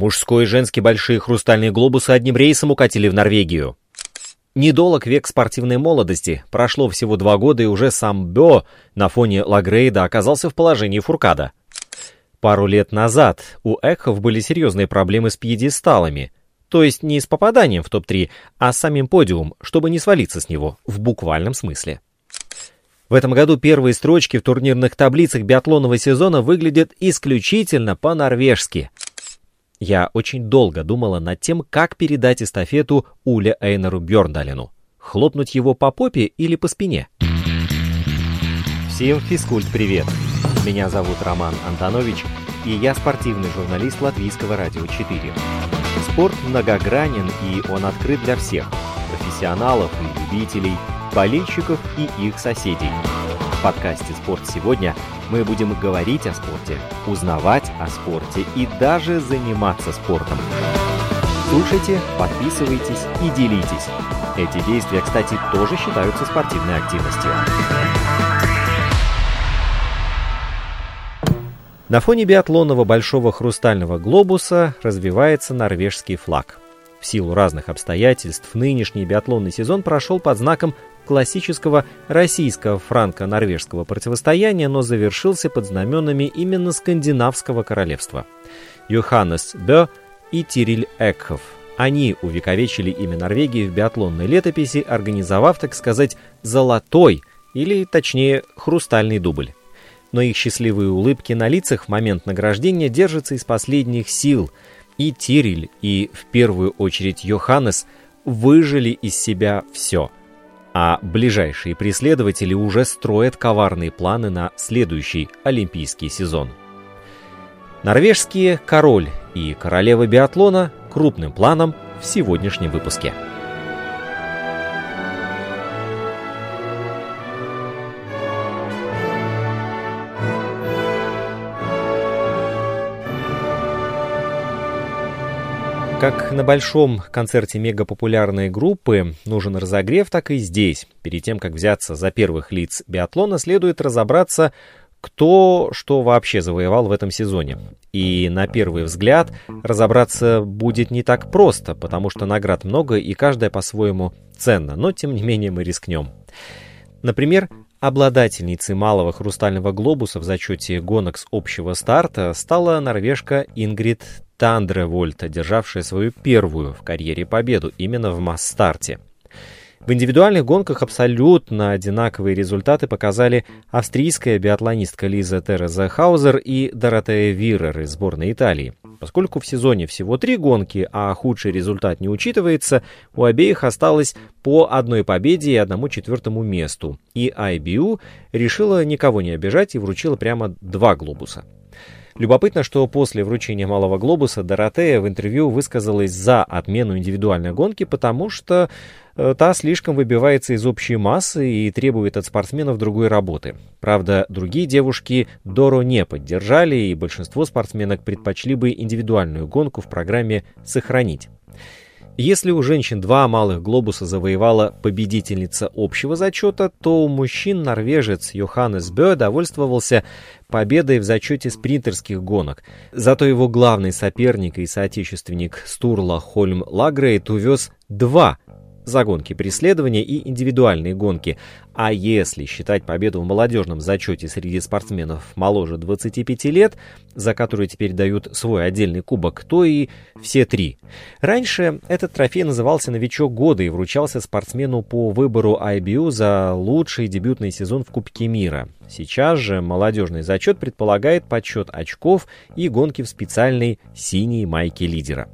Мужской и женский большие хрустальные глобусы одним рейсом укатили в Норвегию. Недолг век спортивной молодости. Прошло всего два года, и уже сам Бё на фоне Лагрейда оказался в положении Фуркада. Пару лет назад у Экхов были серьезные проблемы с пьедесталами. То есть не с попаданием в топ-3, а с самим подиум, чтобы не свалиться с него, в буквальном смысле. В этом году первые строчки в турнирных таблицах биатлонного сезона выглядят исключительно по-норвежски. Я очень долго думала над тем, как передать эстафету Уле Эйнеру Бjörndалину. Хлопнуть его по попе или по спине? Всем физкульт-привет! Меня зовут Роман Антонович, и я спортивный журналист Латвийского радио 4. Спорт многогранен, и он открыт для всех – профессионалов и любителей – болельщиков и их соседей. В подкасте «Спорт сегодня» мы будем говорить о спорте, узнавать о спорте и даже заниматься спортом. Слушайте, подписывайтесь и делитесь. Эти действия, кстати, тоже считаются спортивной активностью. На фоне биатлонного большого хрустального глобуса развивается норвежский флаг. В силу разных обстоятельств нынешний биатлонный сезон прошел под знаком классического российского франко-норвежского противостояния, но завершился под знаменами именно скандинавского королевства. Йоханнес Бё и Тириль Экхов. Они увековечили имя Норвегии в биатлонной летописи, организовав, так сказать, золотой, или точнее, хрустальный дубль. Но их счастливые улыбки на лицах в момент награждения держатся из последних сил. И Тириль, и в первую очередь Йоханнес выжили из себя все – а ближайшие преследователи уже строят коварные планы на следующий олимпийский сезон. Норвежские король и королева биатлона крупным планом в сегодняшнем выпуске. Как на большом концерте мегапопулярной группы нужен разогрев, так и здесь. Перед тем, как взяться за первых лиц биатлона, следует разобраться, кто что вообще завоевал в этом сезоне. И на первый взгляд разобраться будет не так просто, потому что наград много и каждая по-своему ценна, но тем не менее мы рискнем. Например, обладательницей малого хрустального глобуса в зачете гонок с общего старта стала норвежка Ингрид Тандре Вольта, державшая свою первую в карьере победу именно в масс-старте. В индивидуальных гонках абсолютно одинаковые результаты показали австрийская биатлонистка Лиза Тереза Хаузер и Доротея Вирер из сборной Италии. Поскольку в сезоне всего три гонки, а худший результат не учитывается, у обеих осталось по одной победе и одному четвертому месту. И IBU решила никого не обижать и вручила прямо два глобуса. Любопытно, что после вручения Малого Глобуса Доротея в интервью высказалась за отмену индивидуальной гонки, потому что э, та слишком выбивается из общей массы и требует от спортсменов другой работы. Правда, другие девушки Доро не поддержали, и большинство спортсменок предпочли бы индивидуальную гонку в программе «Сохранить». Если у женщин два малых глобуса завоевала победительница общего зачета, то у мужчин норвежец Йоханнес Бё довольствовался победой в зачете спринтерских гонок. Зато его главный соперник и соотечественник Стурла Хольм Лагрейт увез два за гонки преследования и индивидуальные гонки. А если считать победу в молодежном зачете среди спортсменов моложе 25 лет, за которые теперь дают свой отдельный кубок, то и все три. Раньше этот трофей назывался «Новичок года» и вручался спортсмену по выбору IBU за лучший дебютный сезон в Кубке мира. Сейчас же молодежный зачет предполагает подсчет очков и гонки в специальной синей майке лидера.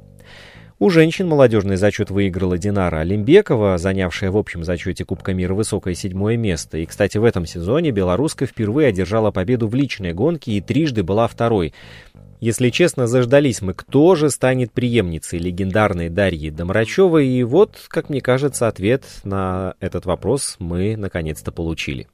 У женщин молодежный зачет выиграла Динара Олимбекова, занявшая в общем зачете Кубка мира высокое седьмое место. И, кстати, в этом сезоне белоруска впервые одержала победу в личной гонке и трижды была второй. Если честно, заждались мы, кто же станет преемницей легендарной Дарьи Домрачевой, и вот, как мне кажется, ответ на этот вопрос мы наконец-то получили.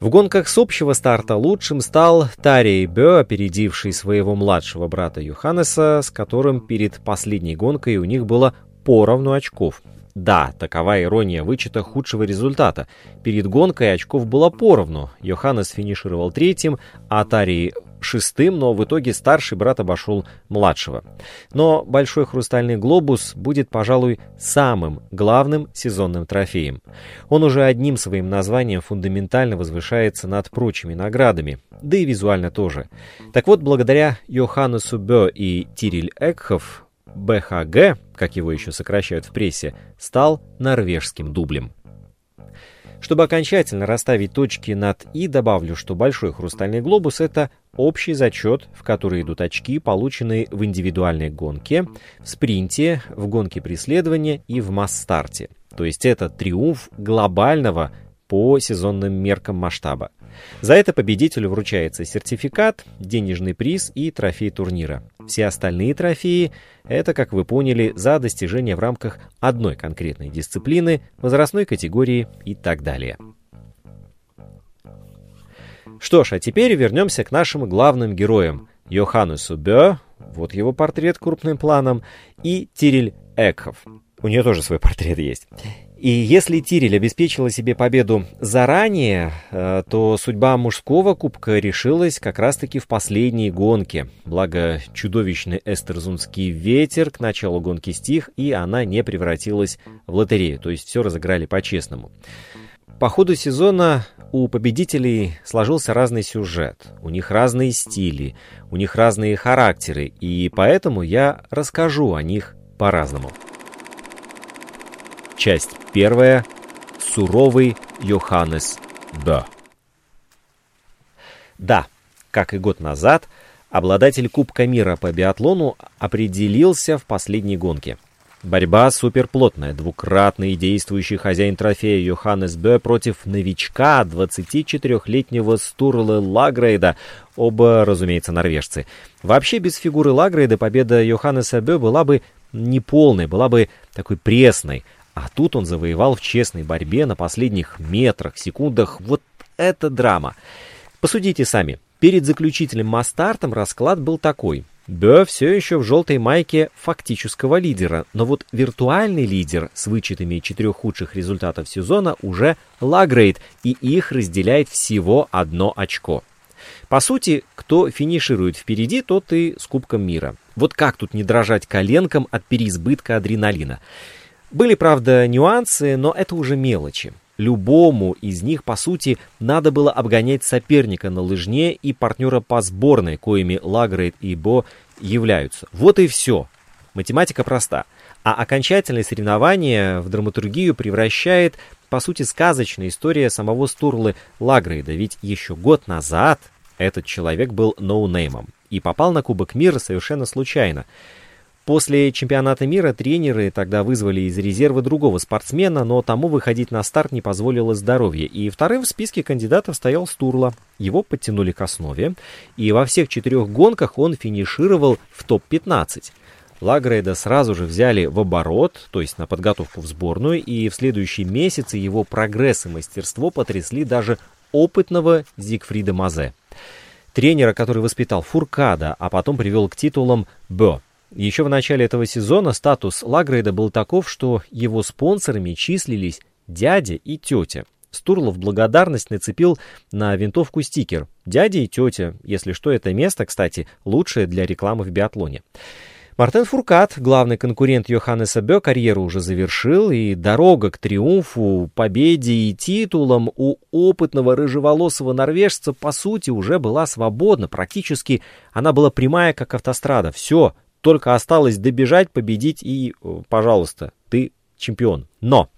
В гонках с общего старта лучшим стал Тарей Бё, опередивший своего младшего брата Юханеса, с которым перед последней гонкой у них было поровну очков. Да, такова ирония вычета худшего результата. Перед гонкой очков было поровну. Йоханнес финишировал третьим, а Тарий шестым, но в итоге старший брат обошел младшего. Но «Большой хрустальный глобус» будет, пожалуй, самым главным сезонным трофеем. Он уже одним своим названием фундаментально возвышается над прочими наградами, да и визуально тоже. Так вот, благодаря Йоханнесу Бё и Тириль Экхов, БХГ, как его еще сокращают в прессе, стал норвежским дублем. Чтобы окончательно расставить точки над «и», добавлю, что большой хрустальный глобус — это общий зачет, в который идут очки, полученные в индивидуальной гонке, в спринте, в гонке преследования и в масс-старте. То есть это триумф глобального по сезонным меркам масштаба. За это победителю вручается сертификат, денежный приз и трофей турнира. Все остальные трофеи – это, как вы поняли, за достижения в рамках одной конкретной дисциплины, возрастной категории и так далее. Что ж, а теперь вернемся к нашим главным героям. Йоханнесу Бё, вот его портрет крупным планом, и Тириль Экхов. У нее тоже свой портрет есть. И если Тирель обеспечила себе победу заранее, э, то судьба мужского кубка решилась как раз-таки в последней гонке. Благо, чудовищный эстерзунский ветер к началу гонки стих, и она не превратилась в лотерею, то есть все разыграли по-честному. По ходу сезона у победителей сложился разный сюжет, у них разные стили, у них разные характеры, и поэтому я расскажу о них по-разному. Часть первая. Суровый Йоханнес Б. Да, как и год назад, обладатель Кубка мира по биатлону определился в последней гонке. Борьба суперплотная. Двукратный действующий хозяин трофея Йоханнес Б против новичка 24-летнего Стурла Лагрейда. Оба, разумеется, норвежцы. Вообще, без фигуры Лагрейда победа Йоханнеса Б была бы неполной, была бы такой пресной. А тут он завоевал в честной борьбе на последних метрах, секундах. Вот это драма. Посудите сами. Перед заключительным мастартом расклад был такой. Бё все еще в желтой майке фактического лидера, но вот виртуальный лидер с вычетами четырех худших результатов сезона уже Лагрейд, и их разделяет всего одно очко. По сути, кто финиширует впереди, тот и с Кубком мира. Вот как тут не дрожать коленкам от переизбытка адреналина? Были, правда, нюансы, но это уже мелочи. Любому из них, по сути, надо было обгонять соперника на лыжне и партнера по сборной, коими Лагрейд и Бо являются. Вот и все. Математика проста. А окончательное соревнование в драматургию превращает, по сути, сказочная история самого Стурлы Лагрейда. Ведь еще год назад этот человек был ноунеймом и попал на Кубок мира совершенно случайно. После чемпионата мира тренеры тогда вызвали из резерва другого спортсмена, но тому выходить на старт не позволило здоровье, и вторым в списке кандидатов стоял Стурла. Его подтянули к основе, и во всех четырех гонках он финишировал в топ-15. Лагрейда сразу же взяли в оборот, то есть на подготовку в сборную, и в следующие месяцы его прогресс и мастерство потрясли даже опытного Зигфрида Мазе. Тренера, который воспитал Фуркада, а потом привел к титулам Бо. Еще в начале этого сезона статус Лагрейда был таков, что его спонсорами числились дядя и тетя. Стурлов благодарность нацепил на винтовку стикер «Дядя и тетя». Если что, это место, кстати, лучшее для рекламы в биатлоне. Мартен Фуркат, главный конкурент Йоханнеса Бё, карьеру уже завершил, и дорога к триумфу, победе и титулам у опытного рыжеволосого норвежца, по сути, уже была свободна. Практически она была прямая, как автострада. Все, только осталось добежать, победить и, э, пожалуйста, ты чемпион. Но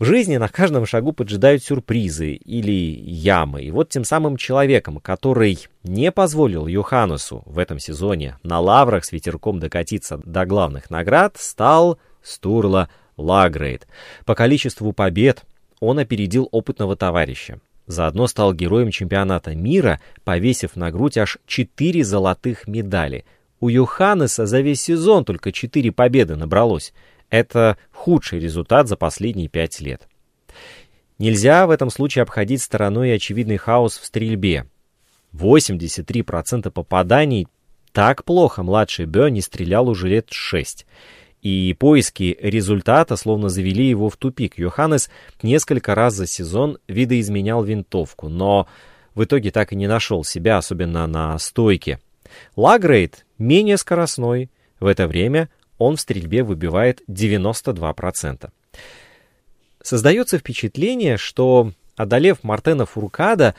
в жизни на каждом шагу поджидают сюрпризы или ямы. И вот тем самым человеком, который не позволил Йоханнесу в этом сезоне на лаврах с ветерком докатиться до главных наград, стал Стурла Лагрейд. По количеству побед он опередил опытного товарища. Заодно стал героем чемпионата мира, повесив на грудь аж четыре золотых медали – у Йоханнеса за весь сезон только 4 победы набралось. Это худший результат за последние 5 лет. Нельзя в этом случае обходить стороной очевидный хаос в стрельбе. 83% попаданий так плохо младший Бё не стрелял уже лет 6. И поиски результата словно завели его в тупик. Йоханнес несколько раз за сезон видоизменял винтовку, но в итоге так и не нашел себя, особенно на стойке. Лагрейд менее скоростной. В это время он в стрельбе выбивает 92%. Создается впечатление, что, одолев Мартена Фуркада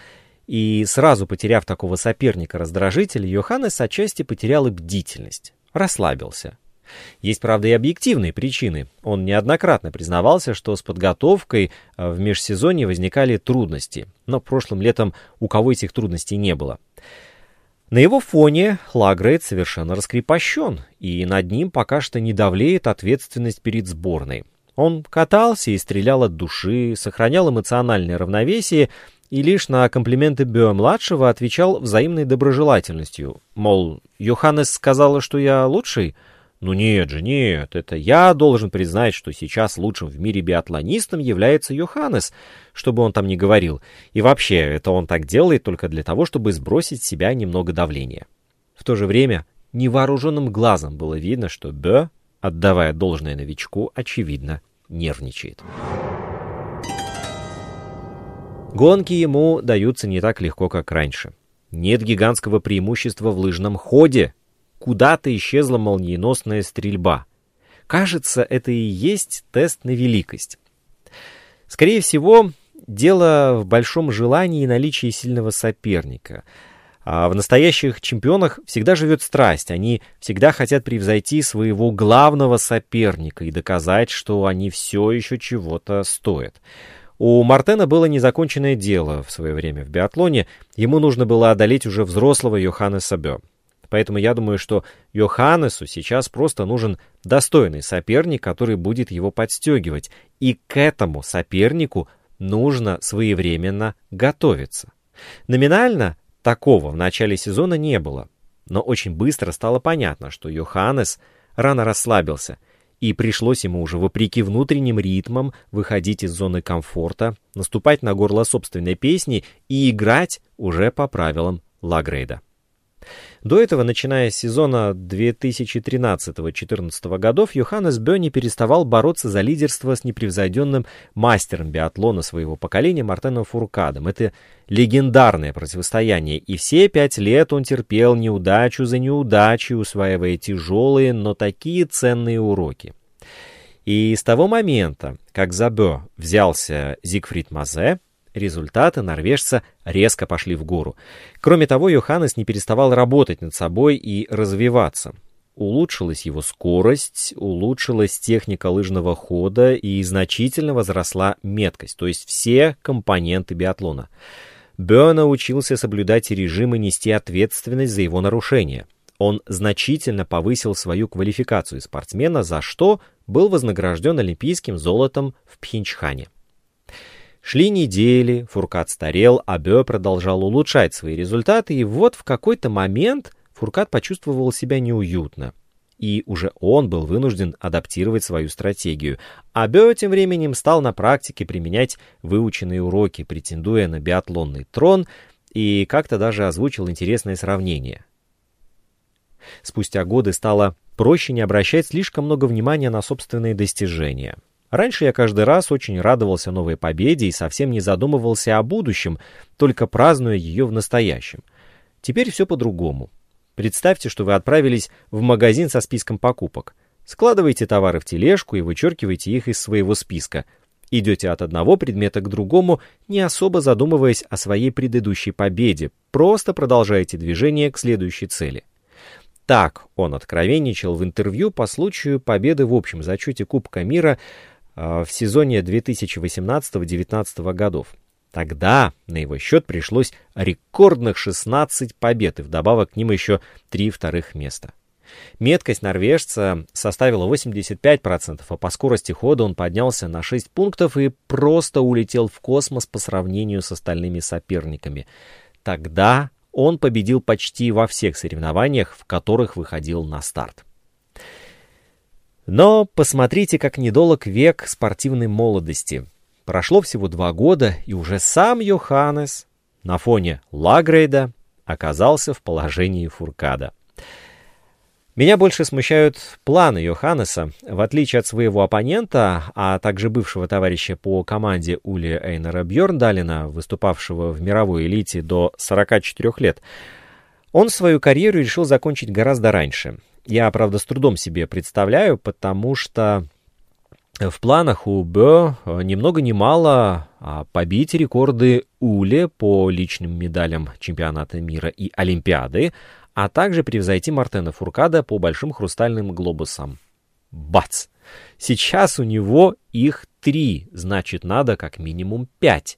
и сразу потеряв такого соперника-раздражителя, Йоханнес отчасти потерял и бдительность, расслабился. Есть, правда, и объективные причины. Он неоднократно признавался, что с подготовкой э, в межсезонье возникали трудности, но прошлым летом у кого этих трудностей не было. На его фоне Лагрейд совершенно раскрепощен, и над ним пока что не давлеет ответственность перед сборной. Он катался и стрелял от души, сохранял эмоциональное равновесие и лишь на комплименты Бео-младшего отвечал взаимной доброжелательностью. Мол, Йоханнес сказала, что я лучший? Ну нет же, нет, это я должен признать, что сейчас лучшим в мире биатлонистом является Йоханнес, чтобы он там не говорил. И вообще, это он так делает только для того, чтобы сбросить с себя немного давления. В то же время невооруженным глазом было видно, что Бе, отдавая должное новичку, очевидно, нервничает. Гонки ему даются не так легко, как раньше. Нет гигантского преимущества в лыжном ходе, куда-то исчезла молниеносная стрельба. Кажется, это и есть тест на великость. Скорее всего, дело в большом желании и наличии сильного соперника. А в настоящих чемпионах всегда живет страсть. Они всегда хотят превзойти своего главного соперника и доказать, что они все еще чего-то стоят. У Мартена было незаконченное дело в свое время в биатлоне. Ему нужно было одолеть уже взрослого Йоханнеса Бё. Поэтому я думаю, что Йоханнесу сейчас просто нужен достойный соперник, который будет его подстегивать. И к этому сопернику нужно своевременно готовиться. Номинально такого в начале сезона не было. Но очень быстро стало понятно, что Йоханнес рано расслабился, и пришлось ему уже вопреки внутренним ритмам выходить из зоны комфорта, наступать на горло собственной песни и играть уже по правилам Лагрейда. До этого, начиная с сезона 2013-2014 годов, Йоханнес Бё не переставал бороться за лидерство с непревзойденным мастером биатлона своего поколения Мартеном Фуркадом. Это легендарное противостояние, и все пять лет он терпел неудачу за неудачей, усваивая тяжелые, но такие ценные уроки. И с того момента, как за Бё взялся Зигфрид Мазе, Результаты норвежца резко пошли в гору. Кроме того, Йоханнес не переставал работать над собой и развиваться. Улучшилась его скорость, улучшилась техника лыжного хода и значительно возросла меткость, то есть все компоненты биатлона. Бё научился соблюдать режим и нести ответственность за его нарушение. Он значительно повысил свою квалификацию спортсмена, за что был вознагражден олимпийским золотом в Пхенчхане. Шли недели, Фуркат старел, а Бё продолжал улучшать свои результаты, и вот в какой-то момент Фуркат почувствовал себя неуютно. И уже он был вынужден адаптировать свою стратегию. А Бё тем временем стал на практике применять выученные уроки, претендуя на биатлонный трон, и как-то даже озвучил интересное сравнение. Спустя годы стало проще не обращать слишком много внимания на собственные достижения — Раньше я каждый раз очень радовался новой победе и совсем не задумывался о будущем, только празднуя ее в настоящем. Теперь все по-другому. Представьте, что вы отправились в магазин со списком покупок. Складываете товары в тележку и вычеркиваете их из своего списка. Идете от одного предмета к другому, не особо задумываясь о своей предыдущей победе, просто продолжаете движение к следующей цели. Так он откровенничал в интервью по случаю победы в общем зачете Кубка мира в сезоне 2018-2019 годов. Тогда на его счет пришлось рекордных 16 побед, и вдобавок к ним еще три вторых места. Меткость норвежца составила 85%, а по скорости хода он поднялся на 6 пунктов и просто улетел в космос по сравнению с остальными соперниками. Тогда он победил почти во всех соревнованиях, в которых выходил на старт. Но посмотрите, как недолог век спортивной молодости. Прошло всего два года, и уже сам Йоханнес на фоне Лагрейда оказался в положении Фуркада. Меня больше смущают планы Йоханнеса. В отличие от своего оппонента, а также бывшего товарища по команде Ули Эйнера Бьорндалина, выступавшего в мировой элите до 44 лет, он свою карьеру решил закончить гораздо раньше. Я, правда, с трудом себе представляю, потому что в планах у Бё ни много ни мало а, побить рекорды Уле по личным медалям чемпионата мира и Олимпиады, а также превзойти Мартена Фуркада по большим хрустальным глобусам. Бац! Сейчас у него их три, значит, надо как минимум пять.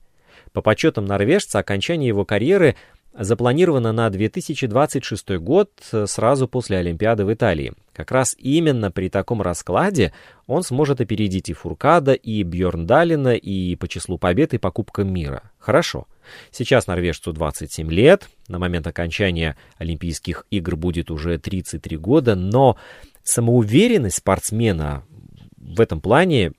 По подсчетам норвежца, окончание его карьеры запланировано на 2026 год, сразу после Олимпиады в Италии. Как раз именно при таком раскладе он сможет опередить и Фуркада, и Бьорндалина, и по числу побед, и по Кубкам мира. Хорошо. Сейчас норвежцу 27 лет, на момент окончания Олимпийских игр будет уже 33 года, но самоуверенность спортсмена в этом плане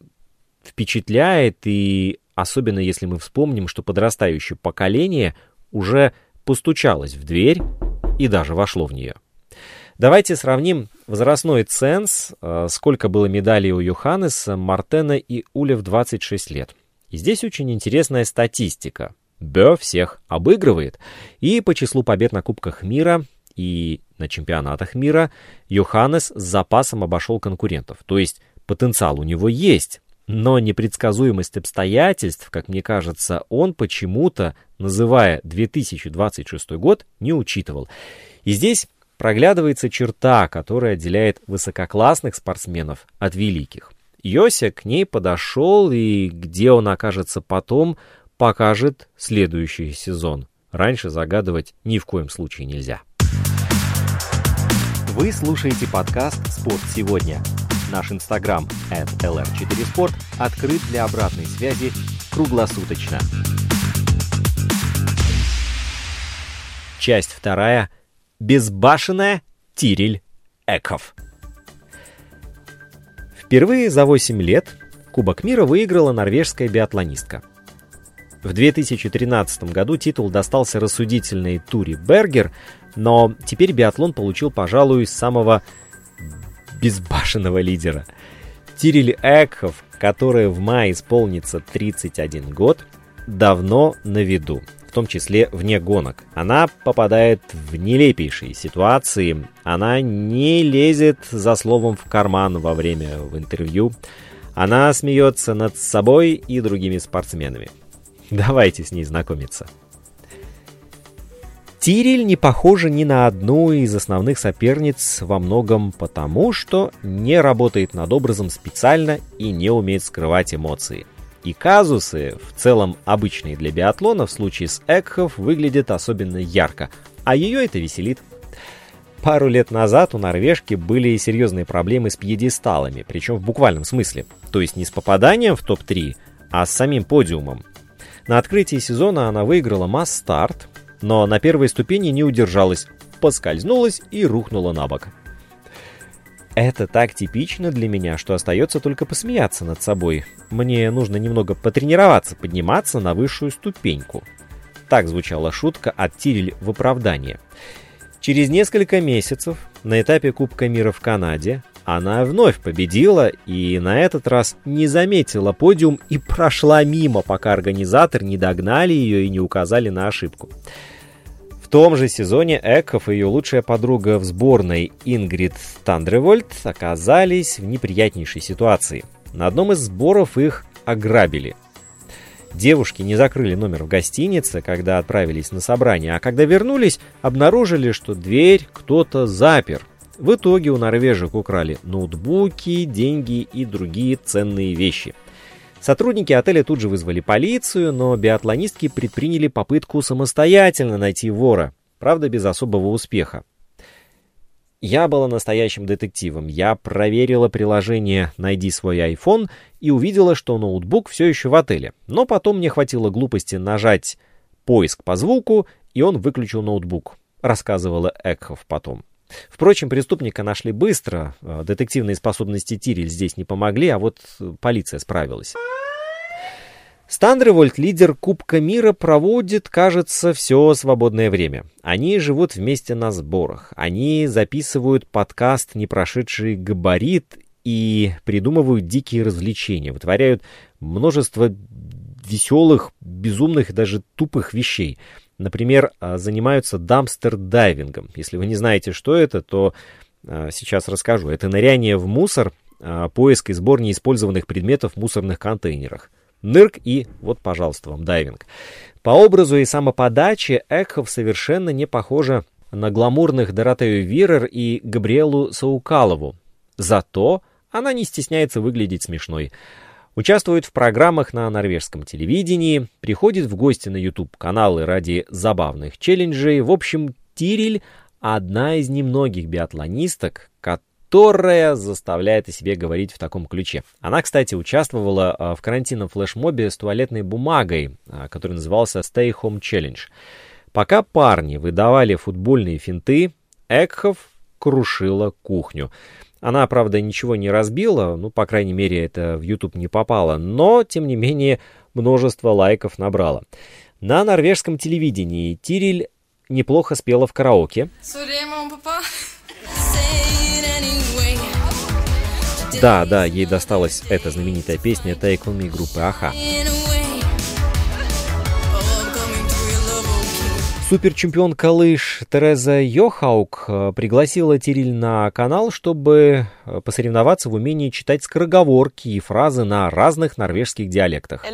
впечатляет, и особенно если мы вспомним, что подрастающее поколение уже постучалось в дверь и даже вошло в нее. Давайте сравним возрастной ценз, э, сколько было медалей у Йоханнеса, Мартена и Уля в 26 лет. И здесь очень интересная статистика. Бё всех обыгрывает. И по числу побед на Кубках мира и на чемпионатах мира Йоханнес с запасом обошел конкурентов. То есть потенциал у него есть, но непредсказуемость обстоятельств, как мне кажется, он почему-то, называя 2026 год, не учитывал. И здесь проглядывается черта, которая отделяет высококлассных спортсменов от великих. Йося к ней подошел, и где он окажется потом, покажет следующий сезон. Раньше загадывать ни в коем случае нельзя. Вы слушаете подкаст «Спорт сегодня». Наш инстаграм lr4sport открыт для обратной связи круглосуточно. Часть вторая. Безбашенная Тирель Эков. Впервые за 8 лет Кубок мира выиграла норвежская биатлонистка. В 2013 году титул достался рассудительной Тури Бергер, но теперь биатлон получил, пожалуй, самого безбашенного лидера. Тириль Экхов, которая в мае исполнится 31 год, давно на виду, в том числе вне гонок. Она попадает в нелепейшие ситуации, она не лезет за словом в карман во время в интервью, она смеется над собой и другими спортсменами. Давайте с ней знакомиться. Тириль не похожа ни на одну из основных соперниц во многом потому, что не работает над образом специально и не умеет скрывать эмоции. И казусы, в целом обычные для биатлона, в случае с Экхов выглядят особенно ярко, а ее это веселит. Пару лет назад у норвежки были серьезные проблемы с пьедесталами, причем в буквальном смысле. То есть не с попаданием в топ-3, а с самим подиумом. На открытии сезона она выиграла масс-старт, но на первой ступени не удержалась, поскользнулась и рухнула на бок. Это так типично для меня, что остается только посмеяться над собой. Мне нужно немного потренироваться, подниматься на высшую ступеньку. Так звучала шутка от Тирель в оправдание. Через несколько месяцев на этапе Кубка мира в Канаде она вновь победила и на этот раз не заметила подиум и прошла мимо, пока организаторы не догнали ее и не указали на ошибку. В том же сезоне Эков и ее лучшая подруга в сборной Ингрид Тандревольд оказались в неприятнейшей ситуации. На одном из сборов их ограбили. Девушки не закрыли номер в гостинице, когда отправились на собрание, а когда вернулись, обнаружили, что дверь кто-то запер. В итоге у норвежек украли ноутбуки, деньги и другие ценные вещи. Сотрудники отеля тут же вызвали полицию, но биатлонистки предприняли попытку самостоятельно найти вора, правда без особого успеха. Я была настоящим детективом. Я проверила приложение «Найди свой iPhone» и увидела, что ноутбук все еще в отеле. Но потом мне хватило глупости нажать «Поиск по звуку», и он выключил ноутбук, рассказывала Экхов потом. Впрочем, преступника нашли быстро. Э, детективные способности Тирель здесь не помогли, а вот полиция справилась. Стандревольт, лидер Кубка мира, проводит, кажется, все свободное время. Они живут вместе на сборах. Они записывают подкаст «Не прошедший габарит» и придумывают дикие развлечения, вытворяют множество веселых, безумных и даже тупых вещей. Например, а, занимаются дамстер-дайвингом. Если вы не знаете, что это, то а, сейчас расскажу. Это ныряние в мусор, а, поиск и сбор неиспользованных предметов в мусорных контейнерах. Нырк и, вот, пожалуйста, вам дайвинг. По образу и самоподаче Экхов совершенно не похожа на гламурных Доротею Вирер и Габриэлу Саукалову. Зато она не стесняется выглядеть смешной. Участвует в программах на норвежском телевидении, приходит в гости на YouTube-каналы ради забавных челленджей. В общем, Тириль — одна из немногих биатлонисток, которая заставляет о себе говорить в таком ключе. Она, кстати, участвовала а, в карантинном флешмобе с туалетной бумагой, а, который назывался Stay Home Challenge. Пока парни выдавали футбольные финты, Экхов крушила кухню. Она, правда, ничего не разбила, ну, по крайней мере, это в YouTube не попало, но, тем не менее, множество лайков набрала. На норвежском телевидении Тириль неплохо спела в караоке. Да, да, ей досталась эта знаменитая песня Take On Me группы Аха. Суперчемпионка лыж Тереза Йохаук э, пригласила Тириль на канал, чтобы э, посоревноваться в умении читать скороговорки и фразы на разных норвежских диалектах.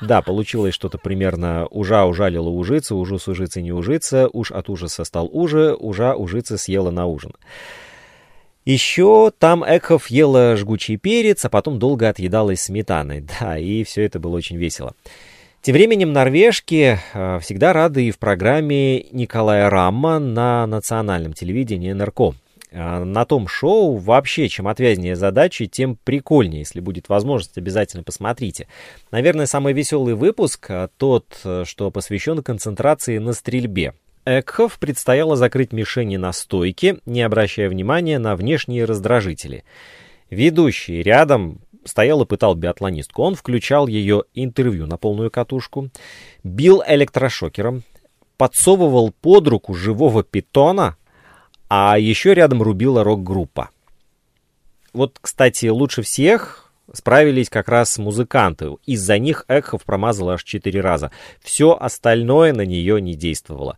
Да, получилось что-то примерно «ужа ужалила ужица, ужас ужицы не ужица, уж от ужаса стал уже, ужа ужица съела на ужин». Еще там Экхов ела жгучий перец, а потом долго отъедалась сметаной. Да, и все это было очень весело. Тем временем норвежки э, всегда рады и в программе Николая Рамма на национальном телевидении НРК. Э, на том шоу вообще, чем отвязнее задачи, тем прикольнее. Если будет возможность, обязательно посмотрите. Наверное, самый веселый выпуск э, тот, что посвящен концентрации на стрельбе. Экхов предстояло закрыть мишени на стойке, не обращая внимания на внешние раздражители. Ведущий рядом стоял и пытал биатлонистку. Он включал ее интервью на полную катушку, бил электрошокером, подсовывал под руку живого питона, а еще рядом рубила рок-группа. Вот, кстати, лучше всех справились как раз музыканты. Из-за них Экхов промазал аж четыре раза. Все остальное на нее не действовало.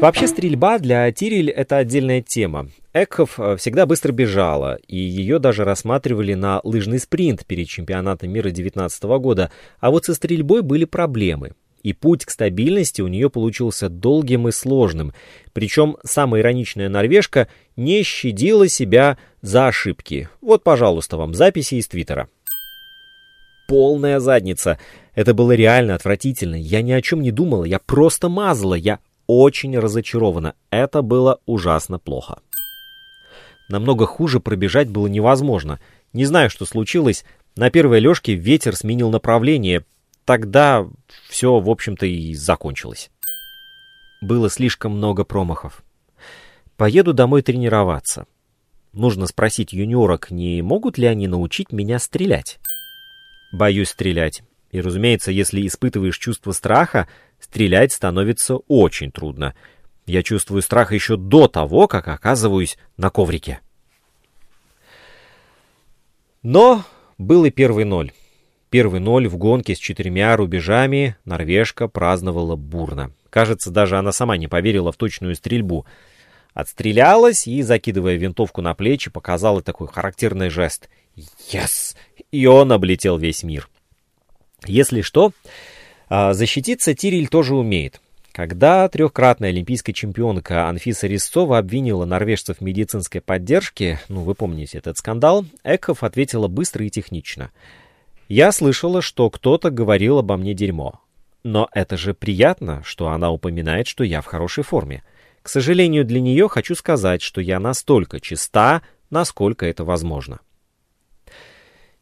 Вообще стрельба для Тириль это отдельная тема. Экхов э, всегда быстро бежала, и ее даже рассматривали на лыжный спринт перед чемпионатом мира 2019 года, а вот со стрельбой были проблемы. И путь к стабильности у нее получился долгим и сложным. Причем самая ироничная норвежка не щадила себя за ошибки. Вот, пожалуйста, вам записи из Твиттера. Полная задница. Это было реально отвратительно. Я ни о чем не думала, я просто мазала. Я очень разочарована. Это было ужасно плохо. Намного хуже пробежать было невозможно. Не знаю, что случилось. На первой лёжке ветер сменил направление, тогда все, в общем-то, и закончилось. Было слишком много промахов. Поеду домой тренироваться. Нужно спросить юниорок, не могут ли они научить меня стрелять. Боюсь стрелять. И, разумеется, если испытываешь чувство страха, стрелять становится очень трудно. Я чувствую страх еще до того, как оказываюсь на коврике. Но был и первый ноль. Первый ноль в гонке с четырьмя рубежами норвежка праздновала бурно. Кажется, даже она сама не поверила в точную стрельбу. Отстрелялась и, закидывая винтовку на плечи, показала такой характерный жест. «Yes!» И он облетел весь мир. Если что, а, защититься Тириль тоже умеет. Когда трехкратная олимпийская чемпионка Анфиса Резцова обвинила норвежцев в медицинской поддержке, ну вы помните этот скандал, Экхов ответила быстро и технично – я слышала, что кто-то говорил обо мне дерьмо. Но это же приятно, что она упоминает, что я в хорошей форме. К сожалению, для нее хочу сказать, что я настолько чиста, насколько это возможно.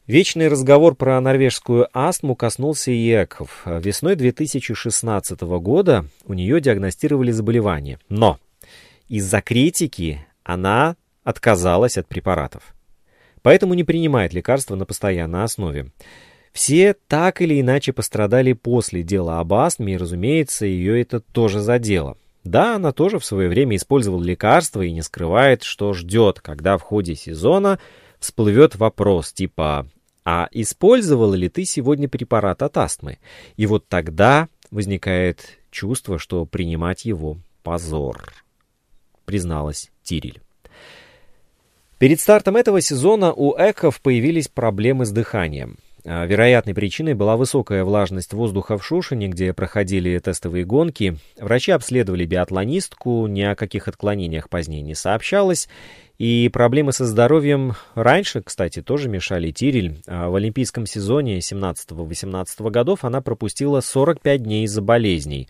Вечный разговор про норвежскую астму коснулся и Эков. Весной 2016 года у нее диагностировали заболевание. Но из-за критики Она отказалась от препаратов. Поэтому не принимает лекарства на постоянной основе. Все так или иначе пострадали после дела об астме, и, разумеется, ее это тоже задело. Да, она тоже в свое время использовала лекарства и не скрывает, что ждет, когда в ходе сезона всплывет вопрос типа «А использовала ли ты сегодня препарат от астмы?» И вот тогда возникает чувство, что принимать его позор, призналась Тириль. Перед стартом этого сезона у Эков появились проблемы с дыханием. А, вероятной причиной была высокая влажность воздуха в Шушине, где проходили тестовые гонки. Врачи обследовали биатлонистку, ни о каких отклонениях позднее не сообщалось. И проблемы со здоровьем раньше, кстати, тоже мешали Тирель. А, в олимпийском сезоне 17-18 годов она пропустила 45 дней из-за болезней.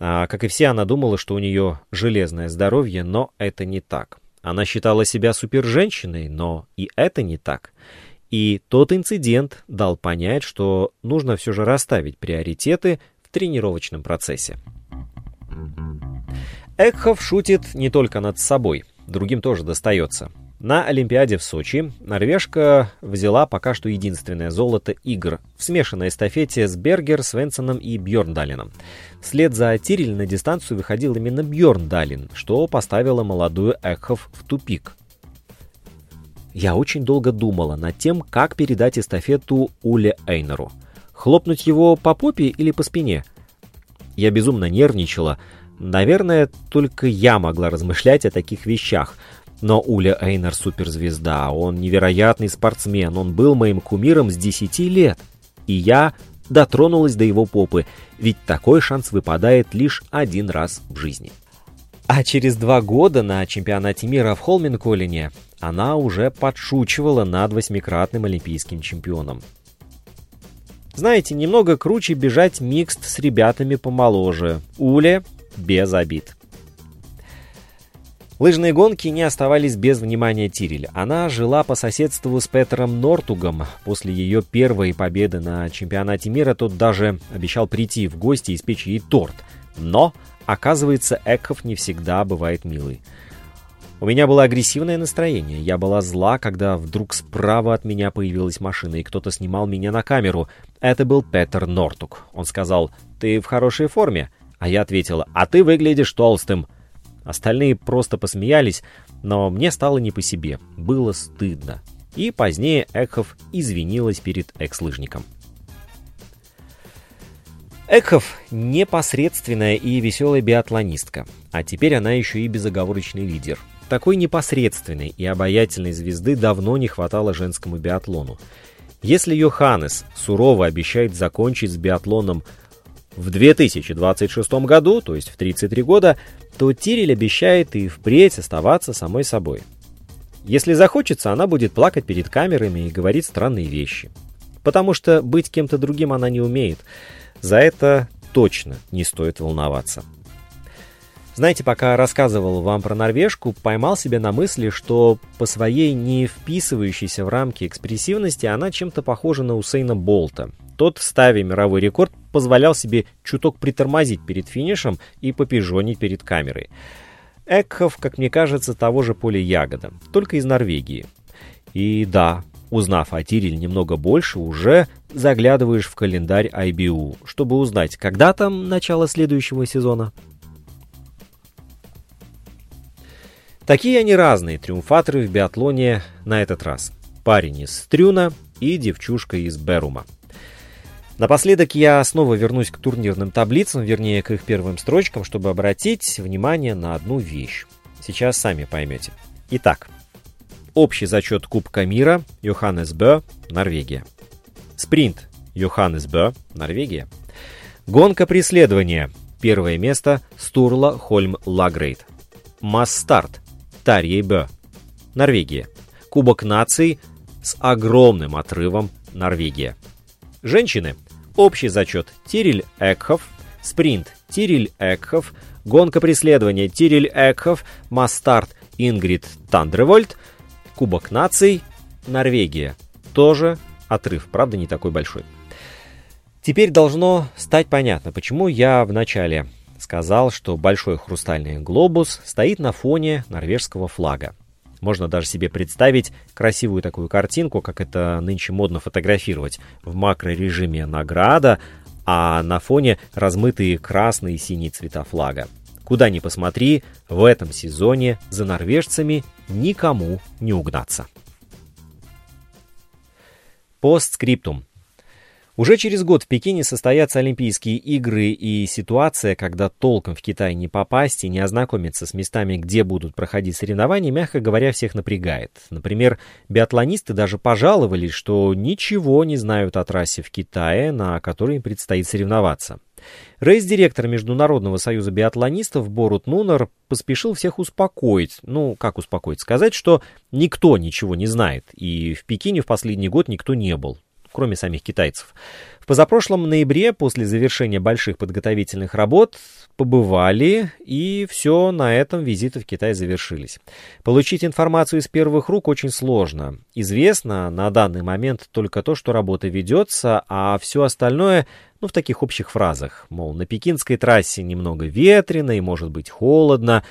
А, как и все, она думала, что у нее железное здоровье, но это не так. Она считала себя суперженщиной, но и это не так. И тот инцидент дал понять, что нужно все же расставить приоритеты в тренировочном процессе. Экхов шутит не только над собой, другим тоже достается. На Олимпиаде в Сочи норвежка взяла пока что единственное золото игр в смешанной эстафете с Бергер, Свенсоном и Бьорндалином. Вслед за Тирель на дистанцию выходил именно Бьорндалин, что поставило молодую Экхов в тупик. Я очень долго думала над тем, как передать эстафету Уле Эйнеру. Хлопнуть его по попе или по спине? Я безумно нервничала. Наверное, только я могла размышлять о таких вещах — но Уля Эйнер суперзвезда, он невероятный спортсмен, он был моим кумиром с 10 лет. И я дотронулась до его попы, ведь такой шанс выпадает лишь один раз в жизни. А через два года на чемпионате мира в Холменколлине она уже подшучивала над восьмикратным олимпийским чемпионом. Знаете, немного круче бежать микст с ребятами помоложе. Уля без обид. Лыжные гонки не оставались без внимания Тирель. Она жила по соседству с Петером Нортугом. После ее первой победы на чемпионате мира тот даже обещал прийти в гости и испечь ей торт. Но, оказывается, Эков не всегда бывает милый. У меня было агрессивное настроение. Я была зла, когда вдруг справа от меня появилась машина, и кто-то снимал меня на камеру. Это был Петер Нортуг. Он сказал, «Ты в хорошей форме?» А я ответила, «А ты выглядишь толстым». Остальные просто посмеялись, но мне стало не по себе, было стыдно. И позднее Экхов извинилась перед экс-лыжником. Экхов – непосредственная и веселая биатлонистка, а теперь она еще и безоговорочный лидер. Такой непосредственной и обаятельной звезды давно не хватало женскому биатлону. Если Йоханнес сурово обещает закончить с биатлоном в 2026 году, то есть в 33 года, то Тирель обещает и впредь оставаться самой собой. Если захочется, она будет плакать перед камерами и говорить странные вещи. Потому что быть кем-то другим она не умеет. За это точно не стоит волноваться. Знаете, пока рассказывал вам про норвежку, поймал себя на мысли, что по своей не вписывающейся в рамки экспрессивности она чем-то похожа на Усейна Болта – тот, ставя мировой рекорд, позволял себе чуток притормозить перед финишем и попижонить перед камерой. Экхов, как мне кажется, того же поля ягода, только из Норвегии. И да, узнав о Тириль немного больше, уже заглядываешь в календарь IBU, чтобы узнать, когда там начало следующего сезона. Такие они разные триумфаторы в биатлоне на этот раз. Парень из Стрюна и девчушка из Берума. Напоследок я снова вернусь к турнирным таблицам, вернее к их первым строчкам, чтобы обратить внимание на одну вещь. Сейчас сами поймете. Итак, общий зачет Кубка мира Йоханнес Бö, Норвегия. Спринт Йоханнес Бö, Норвегия. Гонка преследования. Первое место Стурла Хольм Лагрейд. Масс-старт Тарьей Бö, Норвегия. Кубок наций с огромным отрывом Норвегия. Женщины Общий зачет Тириль Экхов, спринт Тириль Экхов, гонка преследования Тириль Экхов, Мастарт Ингрид Тандревольт, Кубок наций Норвегия. Тоже отрыв, правда, не такой большой. Теперь должно стать понятно, почему я в начале сказал, что большой хрустальный глобус стоит на фоне норвежского флага. Можно даже себе представить красивую такую картинку, как это нынче модно фотографировать. В макрорежиме награда, а на фоне размытые красные и синие цвета флага. Куда ни посмотри, в этом сезоне за норвежцами никому не угнаться. Постскриптум. Уже через год в Пекине состоятся Олимпийские игры, и ситуация, когда толком в Китай не попасть и не ознакомиться с местами, где будут проходить соревнования, мягко говоря, всех напрягает. Например, биатлонисты даже пожаловались, что ничего не знают о трассе в Китае, на которой им предстоит соревноваться. Рейс-директор Международного союза биатлонистов Борут Нунер поспешил всех успокоить. Ну, как успокоить? Сказать, что никто ничего не знает, и в Пекине в последний год никто не был кроме самих китайцев. В позапрошлом ноябре, после завершения больших подготовительных работ, побывали, и все, на этом визиты в Китай завершились. Получить информацию из первых рук очень сложно. Известно на данный момент только то, что работа ведется, а все остальное, ну, в таких общих фразах. Мол, на пекинской трассе немного ветрено и может быть холодно,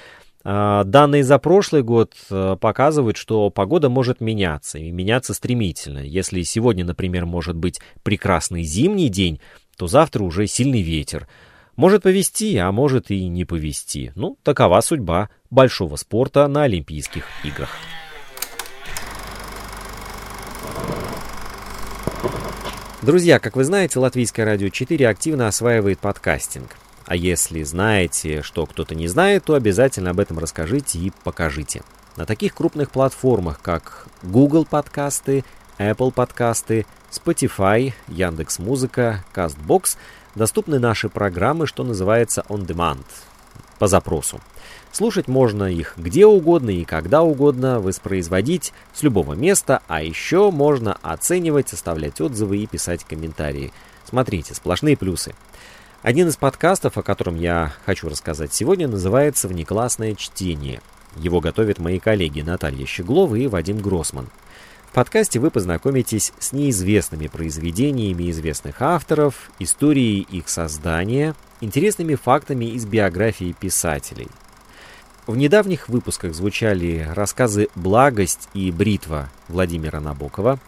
данные за прошлый год э, показывают, что погода может меняться, и меняться стремительно. Если сегодня, например, может быть прекрасный зимний день, то завтра уже сильный ветер. Может повести, а может и не повести. Ну, такова судьба большого спорта на Олимпийских играх. Друзья, как вы знаете, Латвийское радио 4 активно осваивает подкастинг. А если знаете, что кто-то не знает, то обязательно об этом расскажите и покажите. На таких крупных платформах, как Google подкасты, Apple подкасты, Spotify, Яндекс Музыка, Castbox доступны наши программы, что называется on demand, по запросу. Слушать можно их где угодно и когда угодно, воспроизводить с любого места, а еще можно оценивать, оставлять отзывы и писать комментарии. Смотрите, сплошные плюсы. Один из подкастов, о котором я хочу рассказать сегодня, называется «Внеклассное чтение». Его готовят мои коллеги Наталья Щеглова и Вадим Гросман. В подкасте вы познакомитесь с неизвестными произведениями известных авторов, историей их создания, интересными фактами из биографии писателей. В недавних выпусках звучали рассказы «Благость» и «Бритва» Владимира Набокова,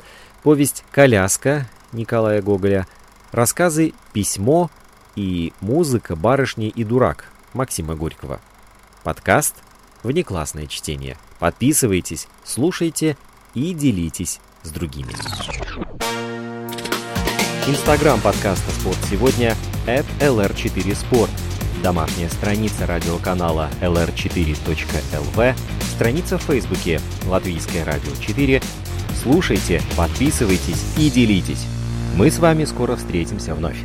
повесть «Коляска» Николая Гоголя, рассказы «Письмо» и «Музыка, барышни и дурак» Максима Горького. Подкаст «Внеклассное чтение». Подписывайтесь, слушайте и делитесь с другими. Инстаграм подкаста «Спорт сегодня» at lr4sport. Домашняя страница радиоканала lr4.lv, страница в Фейсбуке «Латвийское радио 4». Слушайте, подписывайтесь и делитесь. Мы с вами скоро встретимся вновь.